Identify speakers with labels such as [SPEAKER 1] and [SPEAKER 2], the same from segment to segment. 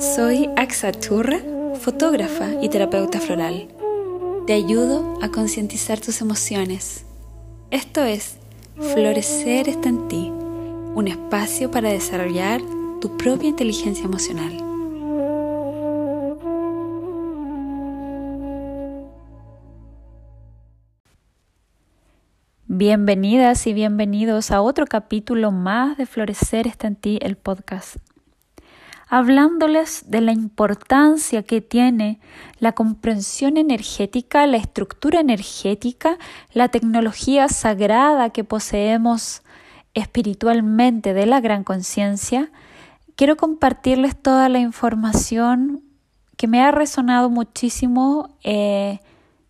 [SPEAKER 1] Soy Axa Churra, fotógrafa y terapeuta floral. Te ayudo a concientizar tus emociones. Esto es Florecer está en ti, un espacio para desarrollar tu propia inteligencia emocional. Bienvenidas y bienvenidos a otro capítulo más de Florecer está en ti, el podcast hablándoles de la importancia que tiene la comprensión energética, la estructura energética, la tecnología sagrada que poseemos espiritualmente de la gran conciencia, quiero compartirles toda la información que me ha resonado muchísimo eh,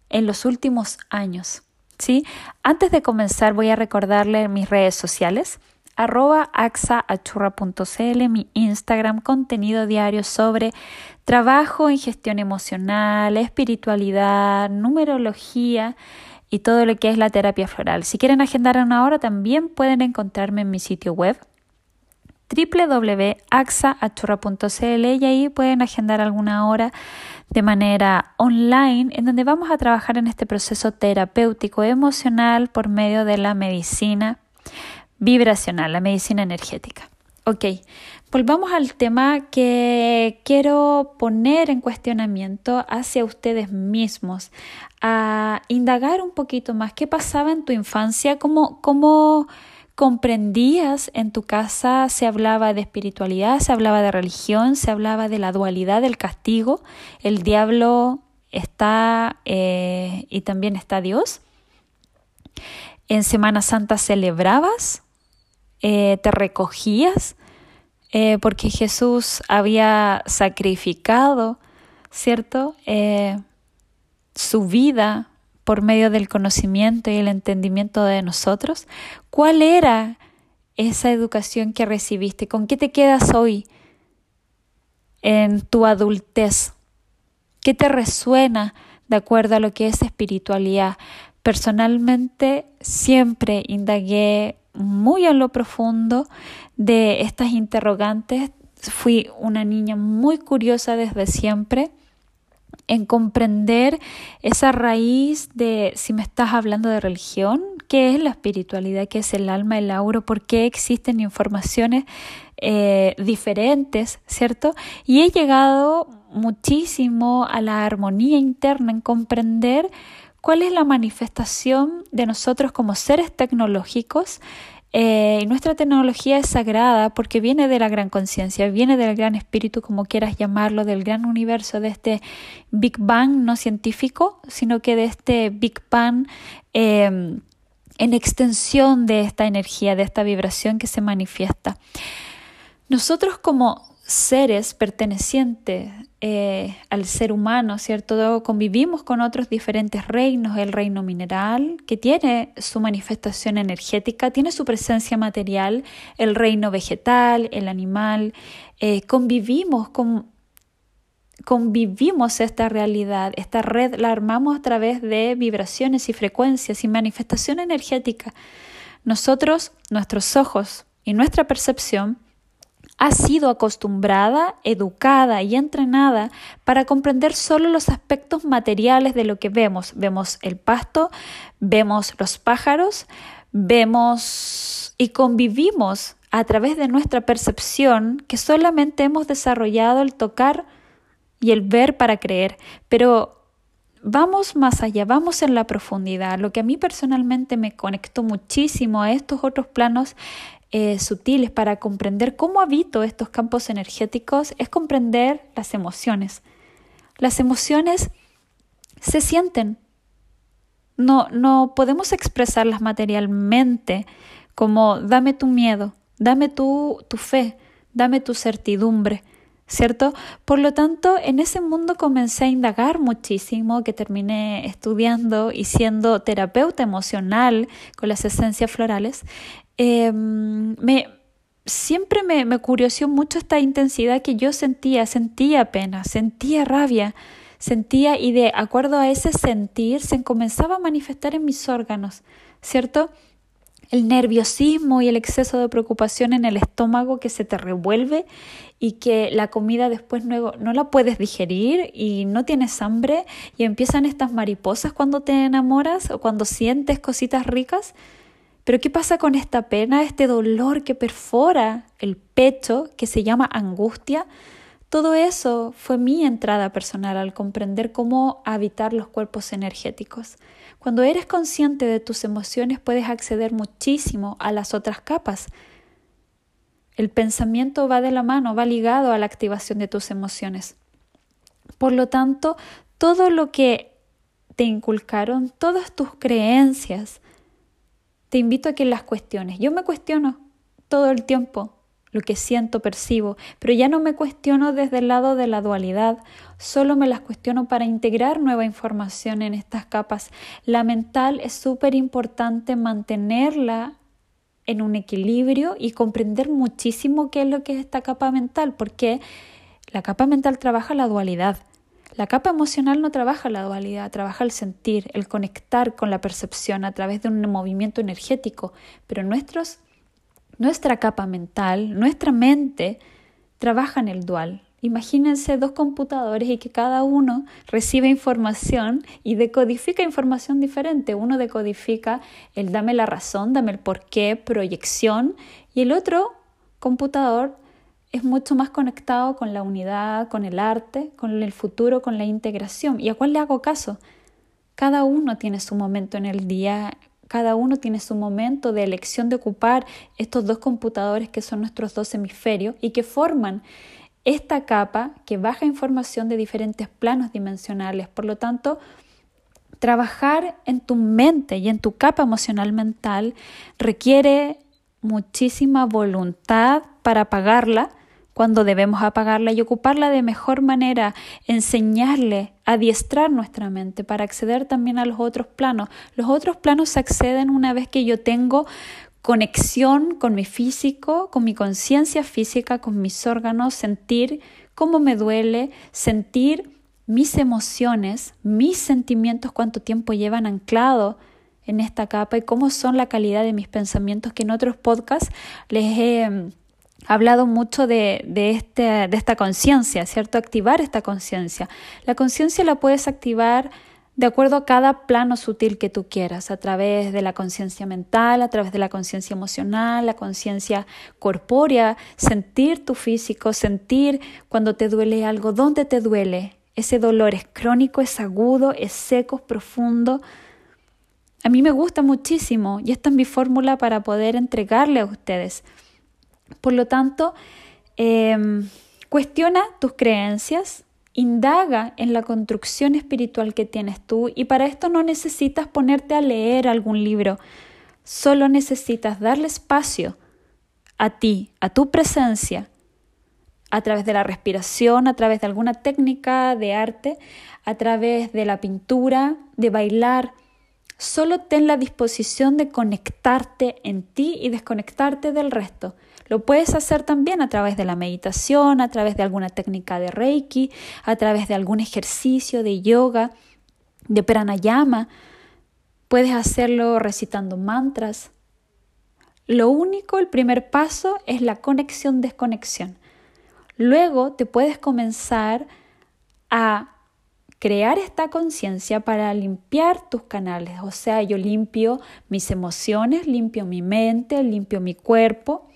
[SPEAKER 1] en los últimos años. ¿sí? Antes de comenzar voy a recordarle mis redes sociales arroba axaachurra.cl, mi Instagram, contenido diario sobre trabajo en gestión emocional, espiritualidad, numerología y todo lo que es la terapia floral. Si quieren agendar una hora, también pueden encontrarme en mi sitio web www.axaachurra.cl y ahí pueden agendar alguna hora de manera online en donde vamos a trabajar en este proceso terapéutico emocional por medio de la medicina vibracional, la medicina energética. Ok, volvamos al tema que quiero poner en cuestionamiento hacia ustedes mismos, a indagar un poquito más. Qué pasaba en tu infancia, cómo, cómo comprendías en tu casa, se hablaba de espiritualidad, se hablaba de religión, se hablaba de la dualidad del castigo, el diablo está eh, y también está Dios. En Semana Santa celebrabas eh, te recogías eh, porque Jesús había sacrificado, ¿cierto? Eh, su vida por medio del conocimiento y el entendimiento de nosotros. ¿Cuál era esa educación que recibiste? ¿Con qué te quedas hoy en tu adultez? ¿Qué te resuena de acuerdo a lo que es espiritualidad? Personalmente siempre indagué muy a lo profundo de estas interrogantes. Fui una niña muy curiosa desde siempre en comprender esa raíz de si me estás hablando de religión, qué es la espiritualidad, qué es el alma, el auro, por qué existen informaciones eh, diferentes, ¿cierto? Y he llegado muchísimo a la armonía interna en comprender cuál es la manifestación de nosotros como seres tecnológicos. Eh, nuestra tecnología es sagrada porque viene de la gran conciencia, viene del gran espíritu, como quieras llamarlo, del gran universo, de este Big Bang no científico, sino que de este Big Bang em, en extensión de esta energía, de esta vibración que se manifiesta. Nosotros como seres pertenecientes eh, al ser humano, ¿cierto? Convivimos con otros diferentes reinos, el reino mineral, que tiene su manifestación energética, tiene su presencia material, el reino vegetal, el animal, eh, convivimos con convivimos esta realidad, esta red la armamos a través de vibraciones y frecuencias y manifestación energética. Nosotros, nuestros ojos y nuestra percepción ha sido acostumbrada, educada y entrenada para comprender solo los aspectos materiales de lo que vemos. Vemos el pasto, vemos los pájaros, vemos y convivimos a través de nuestra percepción que solamente hemos desarrollado el tocar y el ver para creer, pero vamos más allá, vamos en la profundidad. Lo que a mí personalmente me conectó muchísimo a estos otros planos eh, sutiles para comprender cómo habito estos campos energéticos es comprender las emociones. Las emociones se sienten. No, no podemos expresarlas materialmente como dame tu miedo, dame tu, tu fe, dame tu certidumbre. ¿cierto? Por lo tanto, en ese mundo comencé a indagar muchísimo, que terminé estudiando y siendo terapeuta emocional con las esencias florales. Em, me, siempre me, me mucho esta intensidad que yo sentía, sentía pena, sentía rabia, sentía y de acuerdo a ese sentir se comenzaba a manifestar en mis órganos, ¿cierto? el nerviosismo y el exceso de preocupación en el estómago que se te revuelve y que la comida después no, no la puedes digerir y no tienes hambre y empiezan estas mariposas cuando te enamoras o cuando sientes cositas ricas. Pero ¿qué pasa con esta pena, este dolor que perfora el pecho, que se llama angustia? Todo eso fue mi entrada personal al comprender cómo habitar los cuerpos energéticos. Cuando eres consciente de tus emociones puedes acceder muchísimo a las otras capas. El pensamiento va de la mano, va ligado a la activación de tus emociones. Por lo tanto, todo lo que te inculcaron, todas tus creencias, te invito a que las cuestiones. Yo me cuestiono todo el tiempo lo que siento, percibo, pero ya no me cuestiono desde el lado de la dualidad, solo me las cuestiono para integrar nueva información en estas capas. La mental es súper importante mantenerla en un equilibrio y comprender muchísimo qué es lo que es esta capa mental, porque la capa mental trabaja la dualidad. La capa emocional no trabaja la dualidad, trabaja el sentir, el conectar con la percepción a través de un movimiento energético, pero nuestros nuestra capa mental, nuestra mente, trabaja en el dual. Imagínense dos computadores y que cada uno recibe información y decodifica información diferente. Uno decodifica el dame la razón, dame el porqué, proyección, y el otro computador es mucho más conectado con la unidad, con el arte, con el futuro, con la integración. ¿Y a cuál le hago caso? Cada uno tiene su momento en el día, cada uno tiene su momento de elección de ocupar estos dos computadores que son nuestros dos hemisferios y que forman esta capa que baja información de diferentes planos dimensionales. Por lo tanto, trabajar en tu mente y en tu capa emocional mental requiere muchísima voluntad para apagarla cuando debemos apagarla y ocuparla de mejor manera, enseñarle, adiestrar nuestra mente para acceder también a los otros planos. Los otros planos se acceden una vez que yo tengo conexión con mi físico, con mi conciencia física, con mis órganos, sentir cómo me duele, sentir mis emociones, mis sentimientos, cuánto tiempo llevan anclado en esta capa y cómo son la calidad de mis pensamientos que en otros podcasts les he ha hablado mucho de, de, este, de esta conciencia, ¿cierto? Activar esta conciencia. La conciencia la puedes activar de acuerdo a cada plano sutil que tú quieras, a través de la conciencia mental, a través de la conciencia emocional, la conciencia corpórea, sentir tu físico, sentir cuando te duele algo, dónde te duele. Ese dolor es crónico, es agudo, es seco, es profundo. A mí me gusta muchísimo y esta es mi fórmula para poder entregarle a ustedes. Por lo tanto, em, cuestiona tus creencias, indaga en la construcción espiritual que tienes tú y para esto no necesitas ponerte a leer algún libro, solo necesitas darle espacio a ti, a tu presencia, a través de la respiración, a través de alguna técnica de arte, a través de la pintura, de bailar. Solo ten la disposición de conectarte en ti y desconectarte del resto. Lo puedes hacer también a través de la meditación, a través de alguna técnica de Reiki, a través de algún ejercicio de yoga, de pranayama. Puedes hacerlo recitando mantras. Lo único, el primer paso es la conexión-desconexión. Luego te puedes comenzar a crear esta conciencia para limpiar tus canales. O sea, yo limpio mis emociones, limpio mi mente, limpio mi cuerpo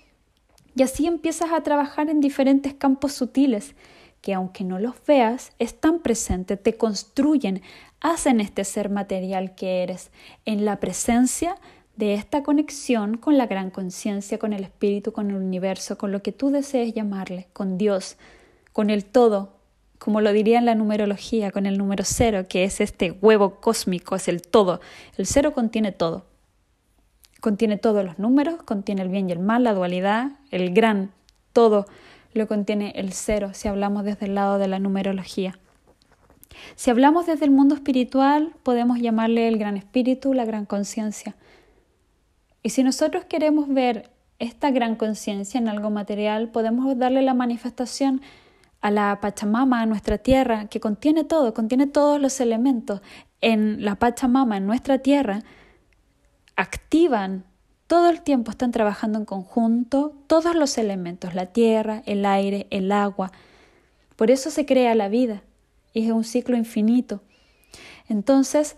[SPEAKER 1] y así empiezas a trabajar en diferentes campos sutiles que aunque no los veas, están presentes, te construyen, hacen este ser material que eres en la presencia de esta conexión con la gran conciencia, con el espíritu, con el universo, con lo que tú desees llamarle, con Dios, con el todo, como lo diría en la numerología, con el número cero, que es este huevo cósmico, es el todo. El cero contiene todo. Contiene todos los números, contiene el bien y el mal, la dualidad, el gran, todo lo contiene el cero si hablamos desde el lado de la numerología. Si hablamos desde el mundo espiritual, podemos llamarle el gran espíritu, la gran conciencia. Y si nosotros queremos ver esta gran conciencia en algo material, podemos darle la manifestación a la Pachamama, a nuestra tierra, que contiene todo, contiene todos los elementos. En la Pachamama, en nuestra tierra, activan todo el tiempo están trabajando en conjunto todos los elementos, la tierra, el aire, el agua. Por eso se crea la vida y es un ciclo infinito. Entonces,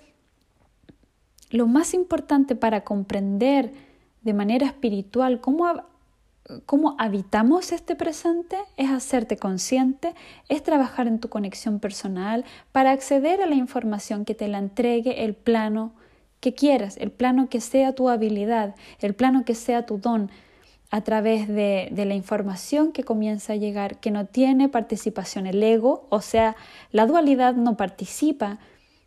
[SPEAKER 1] lo más importante para comprender de manera espiritual cómo, cómo habitamos este presente es hacerte consciente, es trabajar en tu conexión personal para acceder a la información que te la entregue el plano que quieras, el plano que sea tu habilidad, el plano que sea tu don, a través de, de, la información que comienza a llegar, que no tiene participación el ego, o sea, la dualidad no participa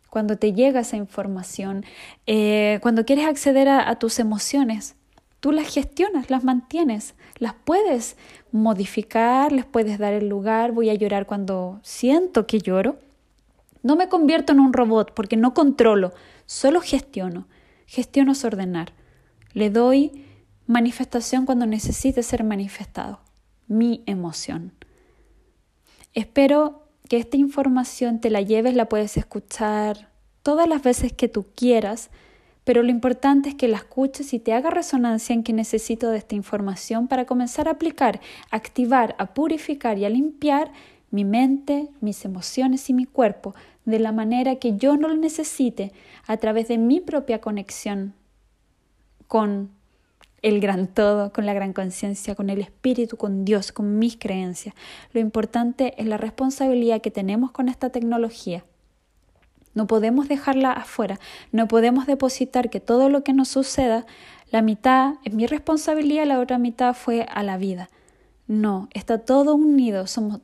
[SPEAKER 1] cuando te llega esa información, eh, cuando quieres acceder a, a tus emociones, tú las gestionas, las mantienes, las puedes modificar, les puedes dar el lugar, voy a llorar cuando siento que lloro. No me convierto en un robot porque no controlo, solo gestiono. Gestiono es ordenar. Le doy manifestación cuando necesite ser manifestado. Mi emoción. Espero que esta información te la lleves, la puedes escuchar todas las veces que tú quieras, pero lo importante es que la escuches y te haga resonancia en que necesito de esta información para comenzar a aplicar, a activar, a purificar y a limpiar mi mente, mis emociones y mi cuerpo de la manera que yo no lo necesite a través de mi propia conexión con el gran todo, con la gran conciencia, con el espíritu, con Dios, con mis creencias. Lo importante es la responsabilidad que tenemos con esta tecnología. No podemos dejarla afuera, no podemos depositar que todo lo que nos suceda, la mitad es mi responsabilidad, la otra mitad fue a la vida. No, está todo unido, somos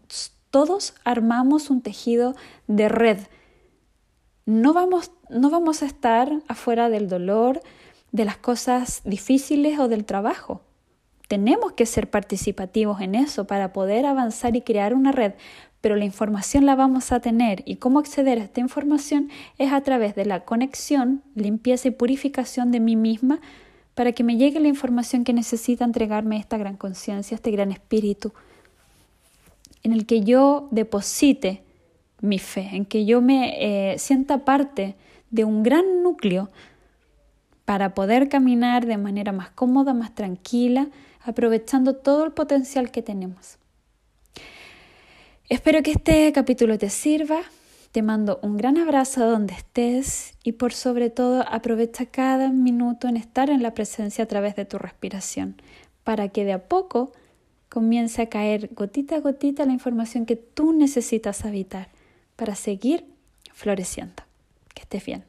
[SPEAKER 1] todos armamos un tejido de red. No vamos, no vamos a estar afuera del dolor, de las cosas difíciles o del trabajo. Tenemos que ser participativos en eso para poder avanzar y crear una red, pero la información la vamos a tener y cómo acceder a esta información es a través de la conexión, limpieza y purificación de mí misma para que me llegue la información que necesita entregarme esta gran conciencia, este gran espíritu en el que yo deposite mi fe, en que yo me eh, sienta parte de un gran núcleo para poder caminar de manera más cómoda, más tranquila, aprovechando todo el potencial que tenemos. Espero que este capítulo te sirva. Te mando un gran abrazo donde estés y por sobre todo aprovecha cada minuto en estar en la presencia a través de tu respiración para que de a poco comience a caer gotita a gotita la información que tú necesitas habitar para seguir floreciendo. Que estés bien.